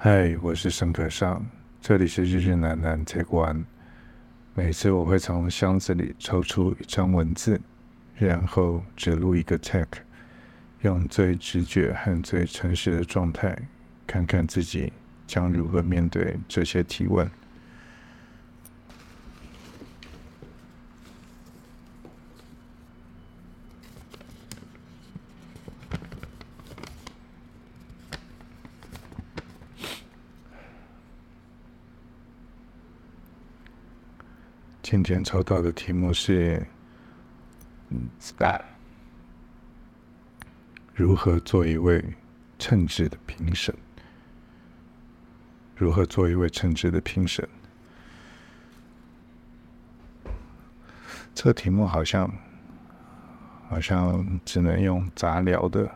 嗨，我是沈可尚，这里是日日南南 Take One。每次我会从箱子里抽出一张文字，然后只录一个 take，用最直觉和最诚实的状态，看看自己将如何面对这些提问。今天抽到的题目是：嗯，如何做一位称职的评审？如何做一位称职的评审？这个题目好像好像只能用杂聊的。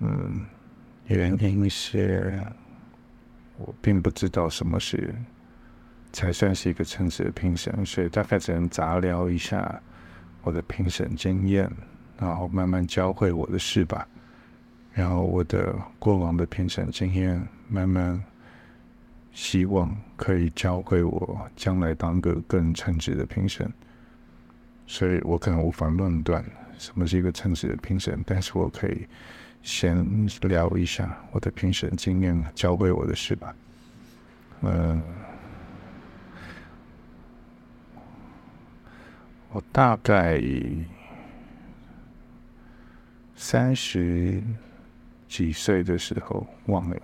嗯，原因是我并不知道什么是。才算是一个称职的评审，所以大概只能杂聊一下我的评审经验，然后慢慢教会我的事吧。然后我的过往的评审经验，慢慢希望可以教会我将来当个更称职的评审。所以我可能无法论断什么是一个称职的评审，但是我可以先聊一下我的评审经验，教会我的事吧。嗯。我大概三十几岁的时候，忘了，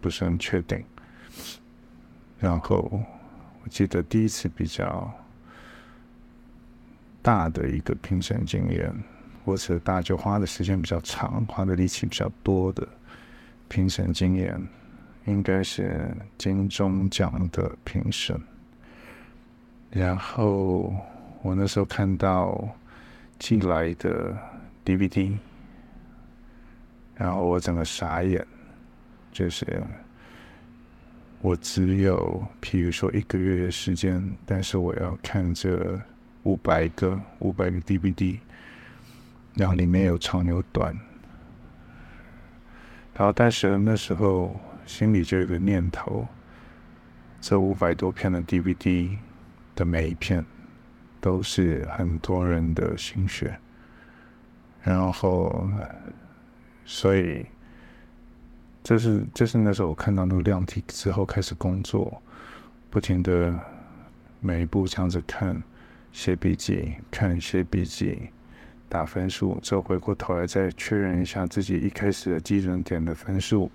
不是很确定。然后我记得第一次比较大的一个评审经验，或者大就花的时间比较长，花的力气比较多的评审经验，应该是金钟奖的评审。然后。我那时候看到寄来的 DVD，然后我整个傻眼，就是我只有譬如说一个月的时间，但是我要看这五百个五百个 DVD，然后里面有长有短，然后但是那时候心里就有个念头，这五百多片的 DVD 的每一片。都是很多人的心血，然后，所以，这是这是那时候我看到那个量体之后开始工作，不停的每一步这样子看，写笔记，看写笔记，打分数，之后回过头来再确认一下自己一开始的基准点的分数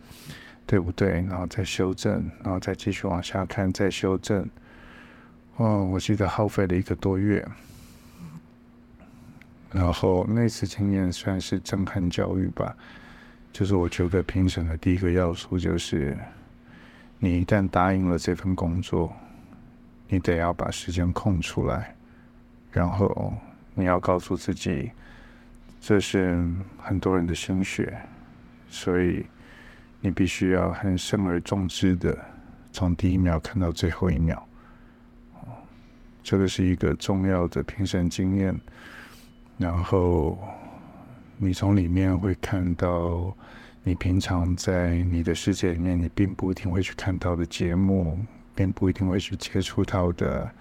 对不对，然后再修正，然后再继续往下看，再修正。哦，我记得耗费了一个多月，然后那次经验算是震撼教育吧。就是我觉得评审的第一个要素就是，你一旦答应了这份工作，你得要把时间空出来，然后你要告诉自己，这是很多人的心血，所以你必须要很慎而重之的从第一秒看到最后一秒。这个是一个重要的评审经验，然后你从里面会看到你平常在你的世界里面你并不一定会去看到的节目，并不一定会去接触到的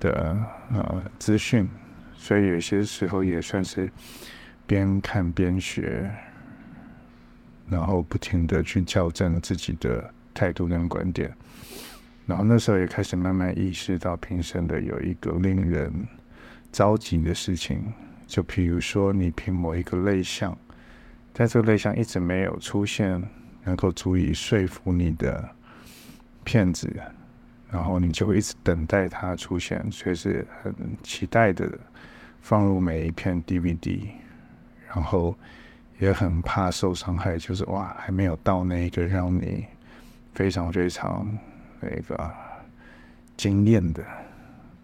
的呃资讯，所以有些时候也算是边看边学，然后不停的去校正自己的态度跟观点。然后那时候也开始慢慢意识到评审的有一个令人着急的事情，就譬如说你评某一个类项，在这个类项一直没有出现能够足以说服你的片子，然后你就一直等待它出现，随时很期待的放入每一片 DVD，然后也很怕受伤害，就是哇还没有到那一个让你非常非常。那个惊艳的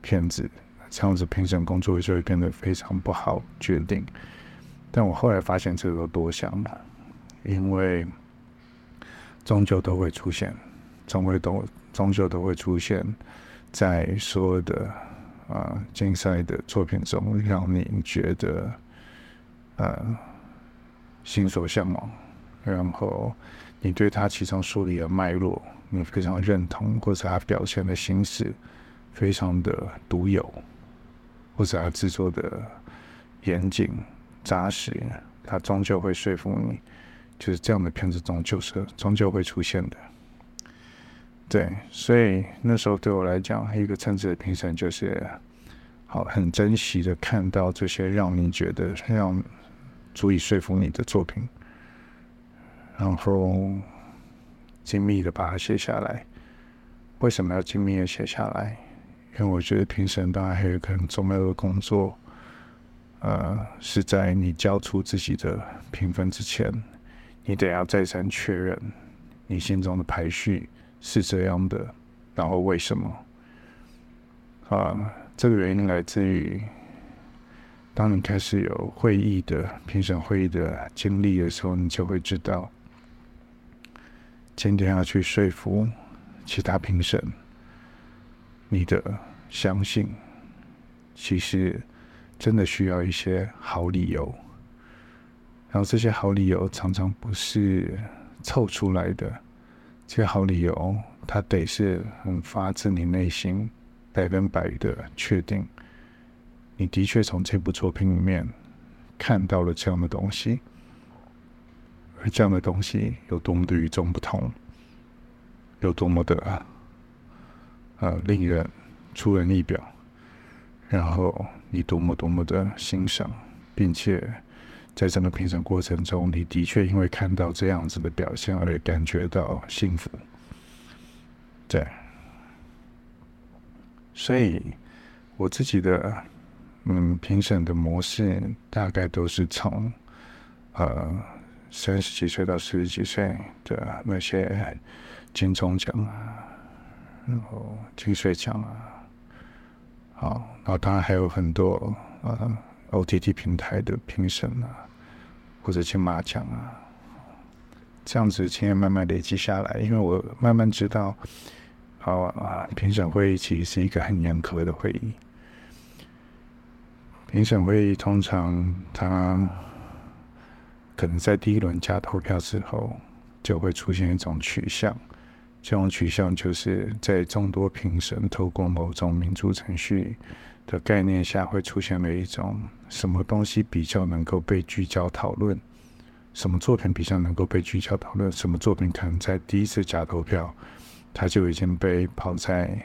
片子，这样子评审工作就会变得非常不好决定。但我后来发现这个多想了，因为终究都会出现，终会都终究都会出现在所有的啊竞赛的作品中，让你觉得呃心所向往，然后你对他其中梳理的脉络。你非常认同，或者他表现的形式非常的独有，或者他制作的严谨扎实，他终究会说服你，就是这样的片子终究是终究会出现的。对，所以那时候对我来讲，一个称职的评审就是，好，很珍惜的看到这些让你觉得让足以说服你的作品，然后精密的把它写下来。为什么要精密的写下来？因为我觉得评审当然还有一个很重要的工作，呃，是在你交出自己的评分之前，你得要再三确认你心中的排序。是这样的，然后为什么？啊，这个原因来自于，当你开始有会议的评审会议的经历的时候，你就会知道，今天要去说服其他评审，你的相信，其实真的需要一些好理由，然后这些好理由常常不是凑出来的。这些好理由，它得是很发自你内心，百分百的确定，你的确从这部作品里面看到了这样的东西，这样的东西有多么的与众不同，有多么的呃令人出人意表，然后你多么多么的欣赏，并且。在整个评审过程中，你的确因为看到这样子的表现而感觉到幸福，对。所以我自己的嗯评审的模式大概都是从呃三十几岁到四十几岁的那些金钟奖啊，然后金穗奖啊，好，然后当然还有很多呃 OTT 平台的评审啊。或者金马奖啊，这样子经验慢慢累积下来，因为我慢慢知道，好啊，评审会议其实是一个很严苛的会议。评审会议通常他可能在第一轮加投票之后，就会出现一种取向，这种取向就是在众多评审透过某种民主程序的概念下，会出现了一种什么东西比较能够被聚焦讨论，什么作品比较能够被聚焦讨论，什么作品可能在第一次假投票，它就已经被抛在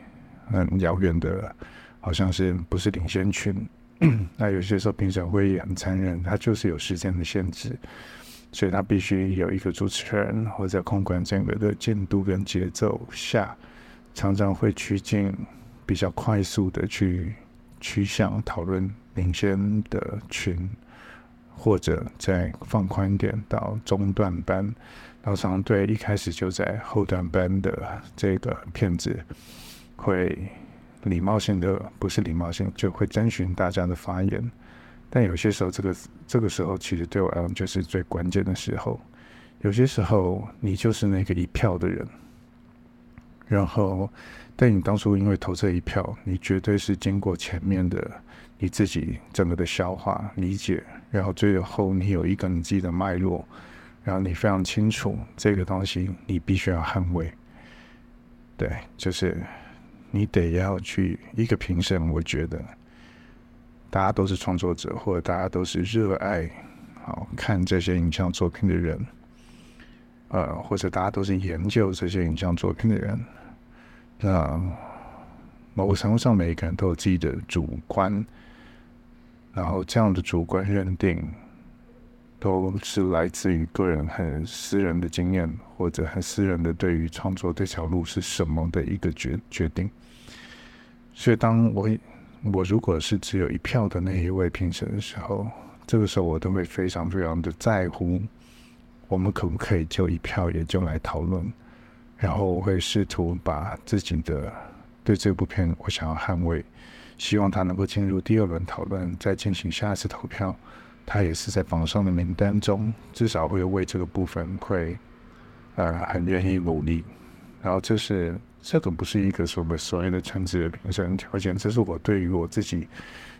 很遥远的，好像是不是领先群。那有些时候评审会议很残忍，它就是有时间的限制，所以它必须有一个主持人或者控管整个的进度跟节奏下，常常会趋近比较快速的去。趋向讨论领先的群，或者再放宽点到中段班，然后相对一开始就在后段班的这个片子，会礼貌性的不是礼貌性，就会征询大家的发言。但有些时候，这个这个时候其实对我来讲就是最关键的时候。有些时候，你就是那个一票的人，然后。但你当初因为投这一票，你绝对是经过前面的你自己整个的消化理解，然后最后你有一个你自己的脉络，然后你非常清楚这个东西你必须要捍卫。对，就是你得要去一个评审，我觉得大家都是创作者，或者大家都是热爱好看这些影像作品的人，呃，或者大家都是研究这些影像作品的人。那某个程度上，每一个人都有自己的主观，然后这样的主观认定，都是来自于个人很私人的经验，或者很私人的对于创作这条路是什么的一个决决定。所以，当我我如果是只有一票的那一位评审的时候，这个时候我都会非常非常的在乎，我们可不可以就一票也就来讨论。然后我会试图把自己的对这部片我想要捍卫，希望他能够进入第二轮讨论，再进行下一次投票。他也是在榜上的名单中，至少会为这个部分会呃很愿意努力。然后这是这个不是一个所谓所谓的称职的评审条件，这是我对于我自己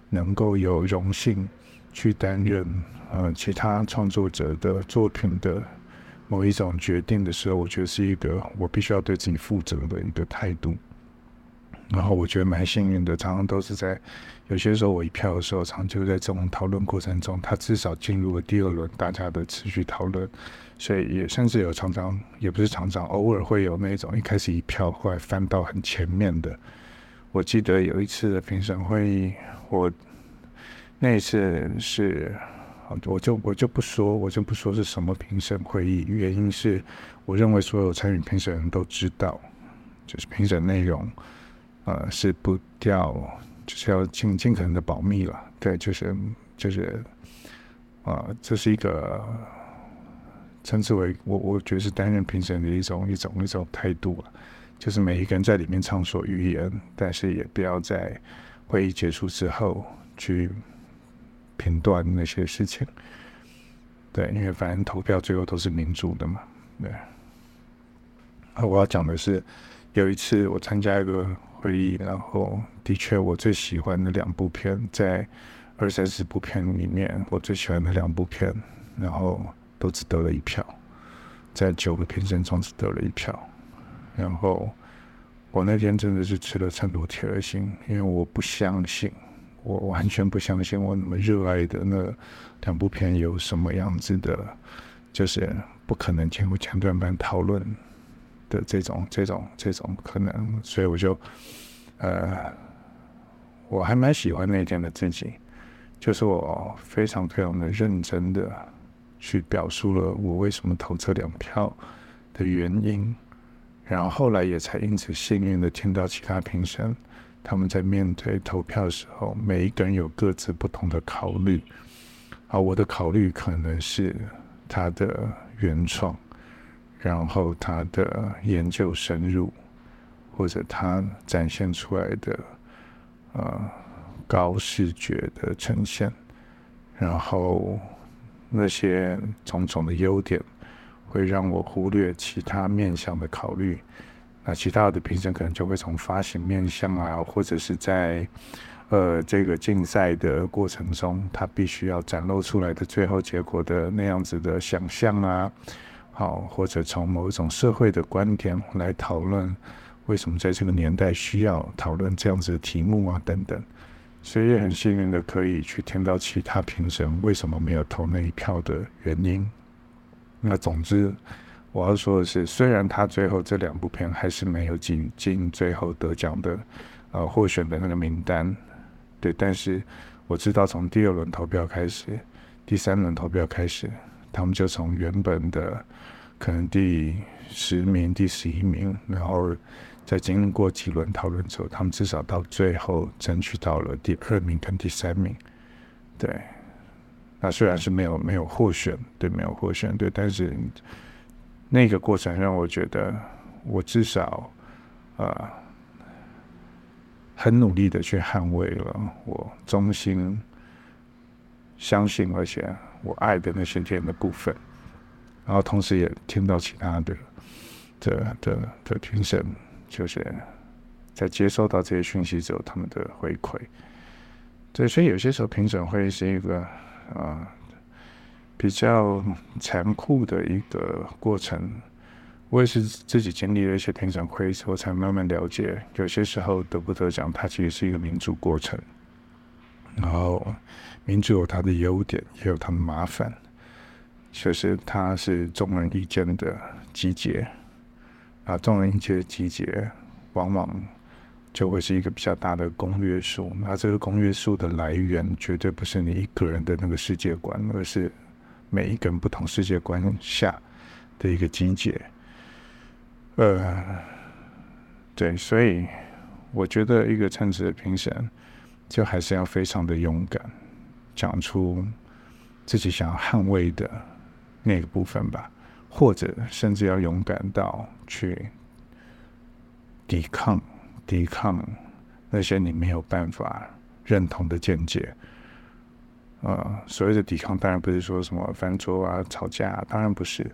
能够有荣幸去担任呃其他创作者的作品的某一种决定的时候，我觉得是一个我必须要对自己负责的一个态度。然后我觉得蛮幸运的，常常都是在有些时候我一票的时候，常常就在这种讨论过程中，他至少进入了第二轮大家的持续讨论，所以也甚至有常常也不是常常，偶尔会有那种一开始一票，后来翻到很前面的。我记得有一次的评审会议，我那一次是。我就我就不说，我就不说是什么评审会议，原因是我认为所有参与评审人都知道，就是评审内容，呃，是不掉，就是要尽尽可能的保密了。对，就是就是，啊、呃，这是一个称之为我我觉得是担任评审的一种一种一种态度了，就是每一个人在里面畅所欲言，但是也不要在会议结束之后去。评断那些事情，对，因为反正投票最后都是民主的嘛，对。啊，我要讲的是，有一次我参加一个会议，然后的确我最喜欢的两部片，在二三十部片里面，我最喜欢的两部片，然后都只得了一票，在九个评审中只得了一票，然后我那天真的是吃了秤砣铁了心，因为我不相信。我完全不相信我那么热爱的那两部片有什么样子的，就是不可能经过前段班讨论的这种、这种、这种可能，所以我就，呃，我还蛮喜欢那天的自己，就是我非常非常的认真的去表述了我为什么投这两票的原因，然后后来也才因此幸运的听到其他评审。他们在面对投票的时候，每一个人有各自不同的考虑。啊，我的考虑可能是他的原创，然后他的研究深入，或者他展现出来的呃高视觉的呈现，然后那些种种的优点，会让我忽略其他面向的考虑。那其他的评审可能就会从发行面向啊，或者是在呃这个竞赛的过程中，他必须要展露出来的最后结果的那样子的想象啊，好，或者从某一种社会的观点来讨论为什么在这个年代需要讨论这样子的题目啊等等，所以也很幸运的可以去听到其他评审为什么没有投那一票的原因。那总之。我要说的是，虽然他最后这两部片还是没有进进最后得奖的，呃，获选的那个名单，对，但是我知道从第二轮投票开始，第三轮投票开始，他们就从原本的可能第十名、第十一名，然后在经过几轮讨论之后，他们至少到最后争取到了第二名跟第三名，对，那虽然是没有没有获选，对，没有获选，对，但是。那个过程让我觉得，我至少，呃，很努力的去捍卫了我衷心相信而且我爱的那些天的部分，然后同时也听到其他的的的的评审，就是在接收到这些讯息之后，他们的回馈。对，所以有些时候评审会是一个啊。呃比较残酷的一个过程，我也是自己经历了一些评审会之后，才慢慢了解，有些时候得不得奖，它其实是一个民主过程。然后，民主有它的优点，也有它的麻烦，就是它是众人意见的集结，啊，众人意见的集结，往往就会是一个比较大的公约数。那这个公约数的来源，绝对不是你一个人的那个世界观，而是。每一个人不同世界观下的一个集结，呃，对，所以我觉得一个称职的评审，就还是要非常的勇敢，讲出自己想要捍卫的那个部分吧，或者甚至要勇敢到去抵抗、抵抗那些你没有办法认同的见解。呃，所谓的抵抗，当然不是说什么翻桌啊、吵架，当然不是，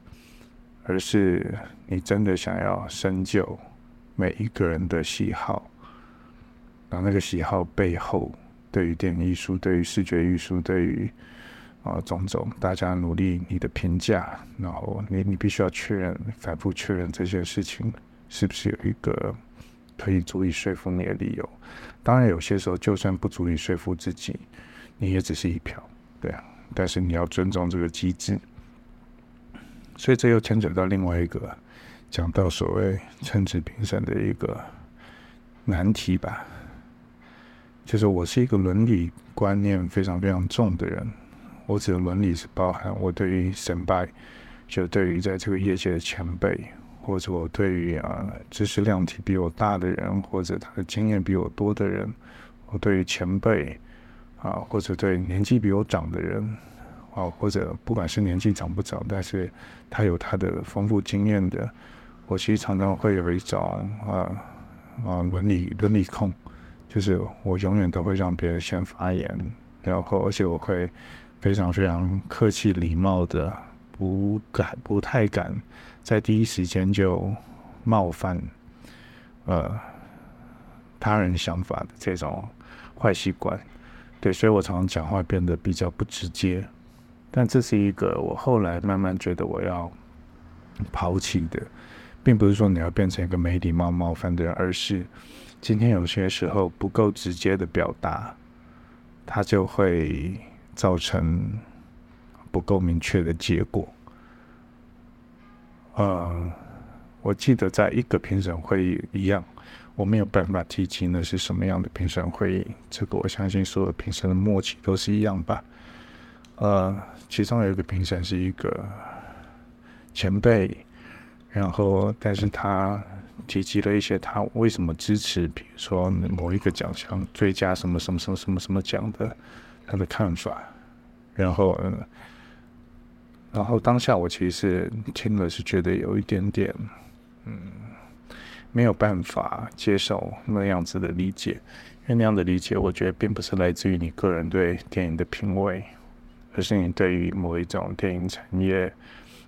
而是你真的想要深究每一个人的喜好，然后那个喜好背后，对于电影艺术、对于视觉艺术、对于啊，种种大家努力，你的评价，然后你你必须要确认，反复确认这件事情是不是有一个可以足以说服你的理由。当然，有些时候就算不足以说服自己，你也只是一票，对啊。但是你要尊重这个机制。所以这又牵扯到另外一个讲到所谓称职评审的一个难题吧，就是我是一个伦理观念非常非常重的人。我指的伦理是包含我对于先辈，就对于在这个业界的前辈，或者我对于啊知识量体比我大的人，或者他的经验比我多的人，我对于前辈啊，或者对年纪比我长的人啊，或者不管是年纪长不长，但是他有他的丰富经验的，我其实常常会有一种啊啊伦理伦理控，就是我永远都会让别人先发言，然后而且我会。非常非常客气礼貌的，不敢不太敢在第一时间就冒犯呃他人想法的这种坏习惯，对，所以我常常讲话变得比较不直接，但这是一个我后来慢慢觉得我要抛弃的，并不是说你要变成一个没礼貌冒犯的人，而是今天有些时候不够直接的表达，他就会。造成不够明确的结果。呃，我记得在一个评审会议一样，我没有办法提及那是什么样的评审会议。这个我相信所有评审的默契都是一样吧。呃，其中有一个评审是一个前辈，然后但是他提及了一些他为什么支持，比如说某一个奖项最佳什么什么什么什么什么奖的。他的看法，然后，嗯，然后当下我其实听了是觉得有一点点，嗯，没有办法接受那样子的理解，因为那样的理解，我觉得并不是来自于你个人对电影的品味，而是你对于某一种电影产业，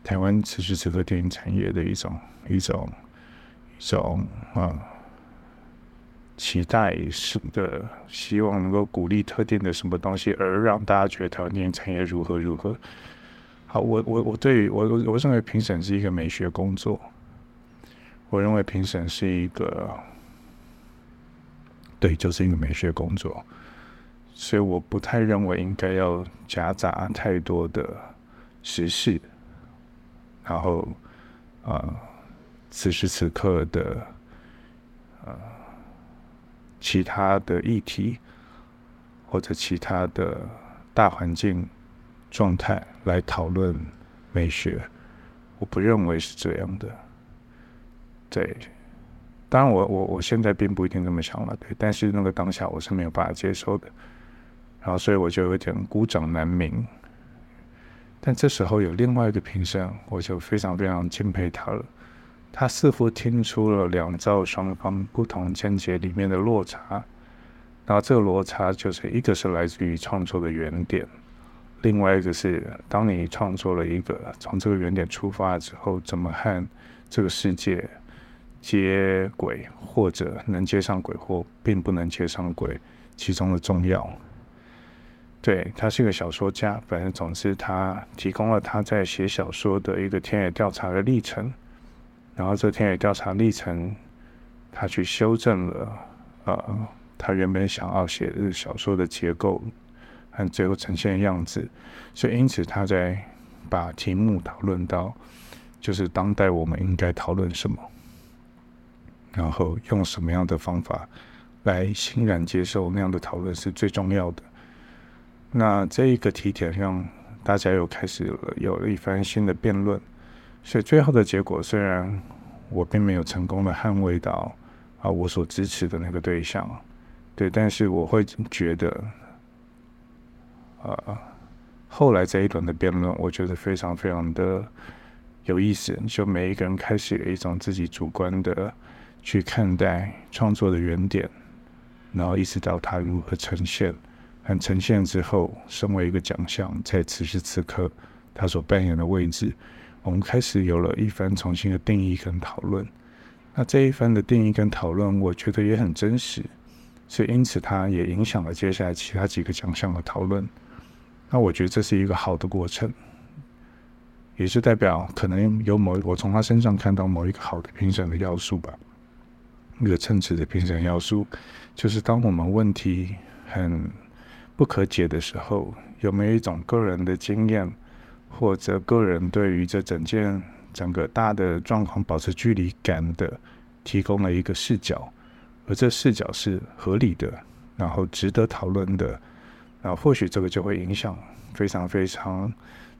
台湾此时此刻电影产业的一种一种一种啊。期待是的，希望能够鼓励特定的什么东西，而让大家觉得台湾电影产业如何如何。好，我我我对于我我认为评审是一个美学工作，我认为评审是一个，对，就是一个美学工作，所以我不太认为应该要夹杂太多的时事，然后啊、呃，此时此刻的呃。其他的议题，或者其他的大环境状态来讨论美学，我不认为是这样的。对，当然我我我现在并不一定这么想了，对，但是那个当下我是没有办法接受的，然后所以我就有点孤掌难鸣。但这时候有另外一个评审，我就非常非常敬佩他了。他似乎听出了两造双方不同见解里面的落差，然后这个落差就是一个是来自于创作的原点，另外一个是当你创作了一个从这个原点出发之后，怎么和这个世界接轨，或者能接上轨，或并不能接上轨，其中的重要。对，他是一个小说家，反正总之他提供了他在写小说的一个田野调查的历程。然后这天野调查历程，他去修正了，呃，他原本想要写的小说的结构和最后呈现的样子，所以因此他在把题目讨论到，就是当代我们应该讨论什么，然后用什么样的方法来欣然接受那样的讨论是最重要的。那这一个题点让大家又开始了有了一番新的辩论。所以最后的结果，虽然我并没有成功的捍卫到啊我所支持的那个对象，对，但是我会觉得，呃，后来这一轮的辩论，我觉得非常非常的有意思。就每一个人开始有一种自己主观的去看待创作的原点，然后意识到它如何呈现，和呈现之后，身为一个奖项，在此时此刻它所扮演的位置。我们开始有了一番重新的定义跟讨论，那这一番的定义跟讨论，我觉得也很真实，所以因此它也影响了接下来其他几个奖项的讨论。那我觉得这是一个好的过程，也是代表可能有某我从他身上看到某一个好的评审的要素吧，一个称职的评审要素，就是当我们问题很不可解的时候，有没有一种个人的经验，或者个人对于这整件整个大的状况保持距离感的，提供了一个视角，而这视角是合理的，然后值得讨论的。那或许这个就会影响非常非常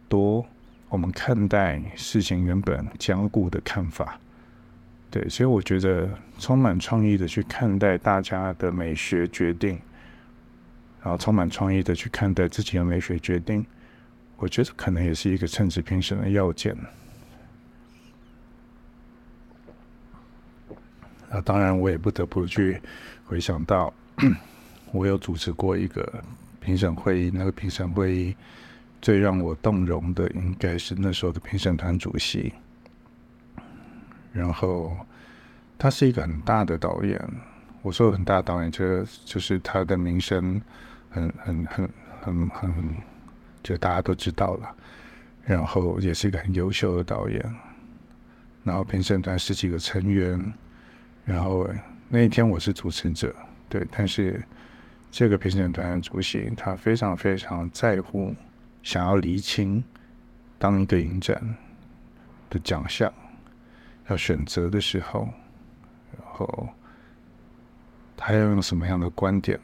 多我们看待事情原本坚固的看法。对，所以我觉得充满创意的去看待大家的美学决定，然后充满创意的去看待自己的美学决定，我觉得可能也是一个称职评审的要件。那当然，我也不得不去回想到，我有主持过一个。评审会议，那个评审会议最让我动容的，应该是那时候的评审团主席。然后他是一个很大的导演，我说很大导演，就就是他的名声很很很很很，就大家都知道了。然后也是一个很优秀的导演。然后评审团十几个成员，然后那一天我是主持者，对，但是。这个评审团的主席，他非常非常在乎，想要厘清，当一个影展的奖项要选择的时候，然后他要用什么样的观点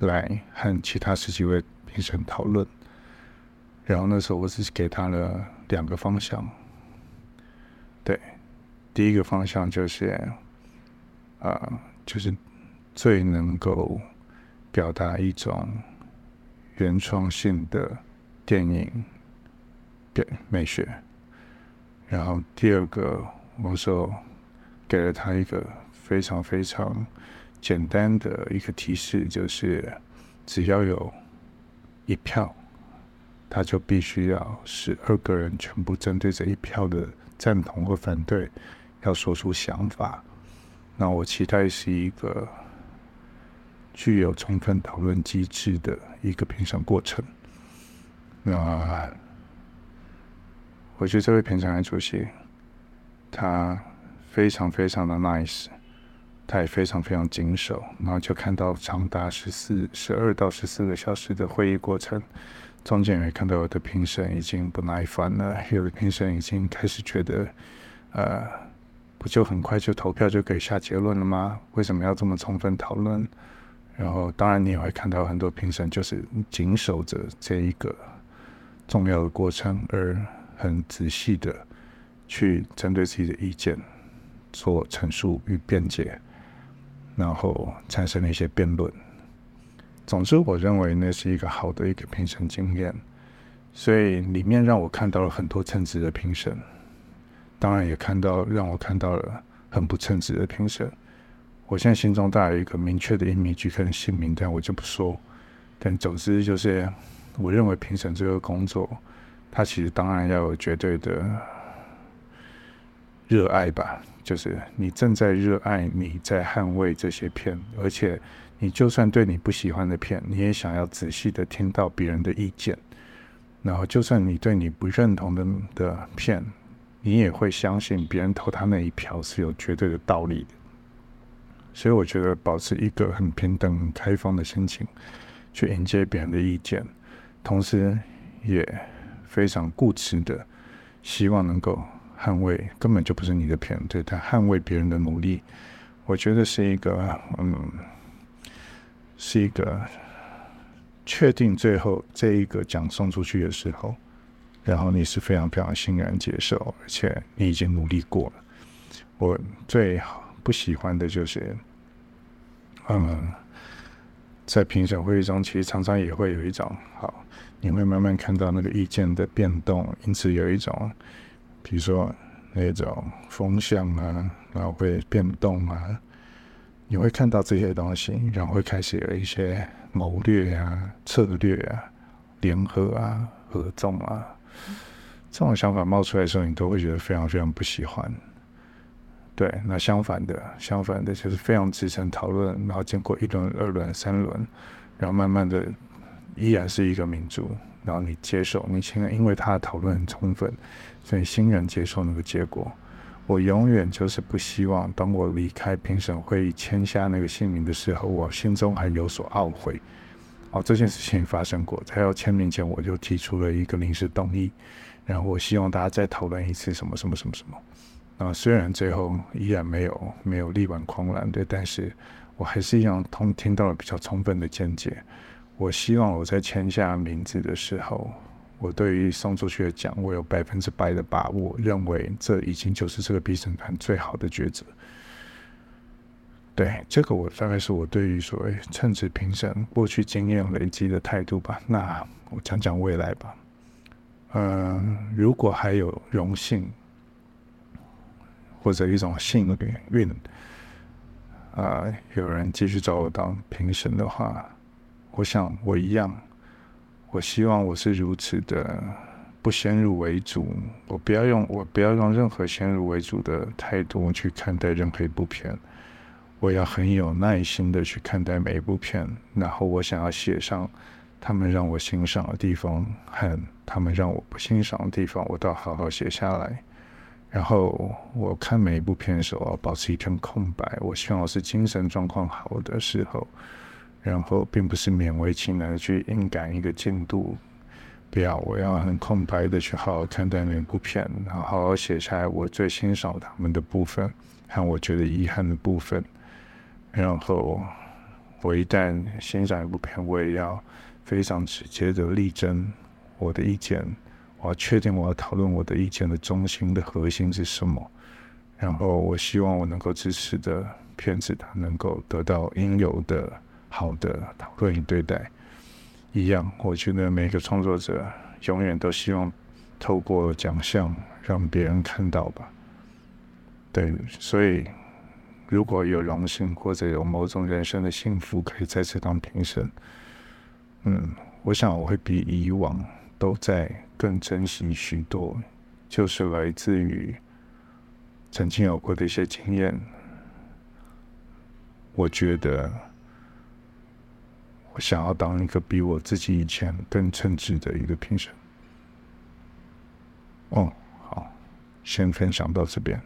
来和其他十几位评审讨论。然后那时候我只是给他了两个方向，对，第一个方向就是，啊、呃，就是最能够。表达一种原创性的电影给美学，然后第二个，我说给了他一个非常非常简单的一个提示，就是只要有一票，他就必须要十二个人全部针对这一票的赞同或反对，要说出想法。那我期待是一个。具有充分讨论机制的一个评审过程。那我觉得这位评审员主席，他非常非常的 nice，他也非常非常谨守。然后就看到长达十四、十二到十四个小时的会议过程，中间也看到有的评审已经不耐烦了，有的评审已经开始觉得，呃，不就很快就投票就可以下结论了吗？为什么要这么充分讨论？然后，当然你也会看到很多评审就是谨守着这一个重要的过程，而很仔细的去针对自己的意见做陈述与辩解，然后产生了一些辩论。总之，我认为那是一个好的一个评审经验，所以里面让我看到了很多称职的评审，当然也看到让我看到了很不称职的评审。我现在心中大有一个明确的 image 跟姓名，但我就不说。但总之就是，我认为评审这个工作，它其实当然要有绝对的热爱吧。就是你正在热爱，你在捍卫这些片，而且你就算对你不喜欢的片，你也想要仔细的听到别人的意见。然后，就算你对你不认同的的片，你也会相信别人投他那一票是有绝对的道理的。所以我觉得保持一个很平等、开放的心情，去迎接别人的意见，同时也非常固执的希望能够捍卫根本就不是你的片，对，他捍卫别人的努力，我觉得是一个嗯，是一个确定最后这一个奖送出去的时候，然后你是非常非常欣然接受，而且你已经努力过了。我最不喜欢的就是。嗯，在评审会议中，其实常常也会有一种好，你会慢慢看到那个意见的变动，因此有一种，比如说那种风向啊，然后会变动啊，你会看到这些东西，然后会开始有一些谋略啊、策略啊、联合啊、合纵啊，这种想法冒出来的时候，你都会觉得非常非常不喜欢。对，那相反的，相反的就是非常支撑讨论，然后经过一轮、二轮、三轮，然后慢慢的依然是一个民主，然后你接受，你现在因为他的讨论很充分，所以欣然接受那个结果。我永远就是不希望，当我离开评审会议签下那个姓名的时候，我心中还有所懊悔。哦，这件事情发生过，在要签名前我就提出了一个临时动议，然后我希望大家再讨论一次什么什么什么什么。那，虽然最后依然没有没有力挽狂澜，对，但是我还是一样通听到了比较充分的见解。我希望我在签下名字的时候，我对于送出去的奖，我有百分之百的把握，认为这已经就是这个评审团最好的抉择。对，这个我大概是我对于所谓称职评审过去经验累积的态度吧。那我讲讲未来吧。嗯、呃，如果还有荣幸。或者一种幸运，啊、呃，有人继续找我当评审的话，我想我一样，我希望我是如此的不先入为主，我不要用我不要用任何先入为主的态度去看待任何一部片，我要很有耐心的去看待每一部片，然后我想要写上他们让我欣赏的地方和他们让我不欣赏的地方，我都要好好写下来。然后我看每一部片的时候，保持一片空白。我希望我是精神状况好的时候，然后并不是勉为其难的去硬赶一个进度。不要，我要很空白的去好好看待每部片，然后好好写下来我最欣赏他们的部分和我觉得遗憾的部分。然后我一旦欣赏一部片，我也要非常直接的力争我的意见。我要确定我要讨论我的意见的中心的核心是什么，然后我希望我能够支持的片子，它能够得到应有的好的讨论与对待。一样，我觉得每个创作者永远都希望透过奖项让别人看到吧。对，所以如果有荣幸或者有某种人生的幸福可以再次当评审，嗯，我想我会比以往。都在更珍惜许多，就是来自于曾经有过的一些经验。我觉得，我想要当一个比我自己以前更称职的一个评审。哦，好，先分享到这边。